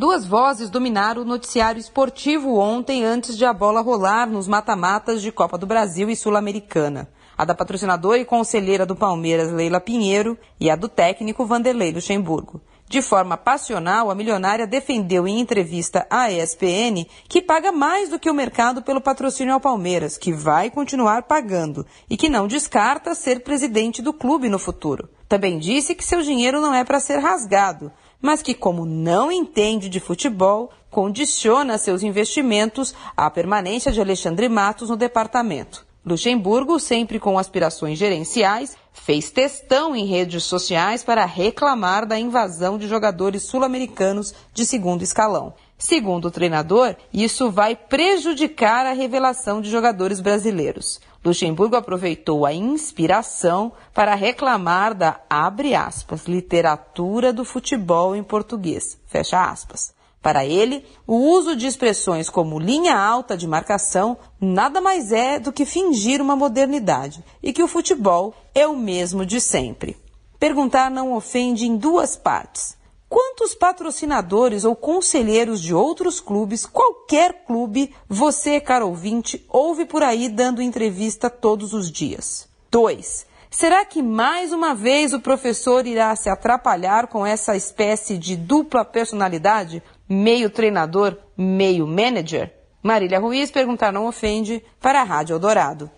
Duas vozes dominaram o noticiário esportivo ontem antes de a bola rolar nos mata-matas de Copa do Brasil e Sul-Americana. A da patrocinadora e conselheira do Palmeiras, Leila Pinheiro, e a do técnico Vanderlei Luxemburgo. De forma passional, a milionária defendeu em entrevista à ESPN que paga mais do que o mercado pelo patrocínio ao Palmeiras, que vai continuar pagando, e que não descarta ser presidente do clube no futuro. Também disse que seu dinheiro não é para ser rasgado, mas que, como não entende de futebol, condiciona seus investimentos à permanência de Alexandre Matos no departamento. Luxemburgo, sempre com aspirações gerenciais, fez testão em redes sociais para reclamar da invasão de jogadores sul-americanos de segundo escalão. Segundo o treinador, isso vai prejudicar a revelação de jogadores brasileiros. Luxemburgo aproveitou a inspiração para reclamar da, abre aspas, literatura do futebol em português, fecha aspas. Para ele, o uso de expressões como linha alta de marcação nada mais é do que fingir uma modernidade e que o futebol é o mesmo de sempre. Perguntar não ofende em duas partes. Quantos patrocinadores ou conselheiros de outros clubes, qualquer clube, você, caro ouvinte, ouve por aí dando entrevista todos os dias? 2. Será que mais uma vez o professor irá se atrapalhar com essa espécie de dupla personalidade, meio treinador, meio manager? Marília Ruiz perguntar não ofende para a Rádio Eldorado.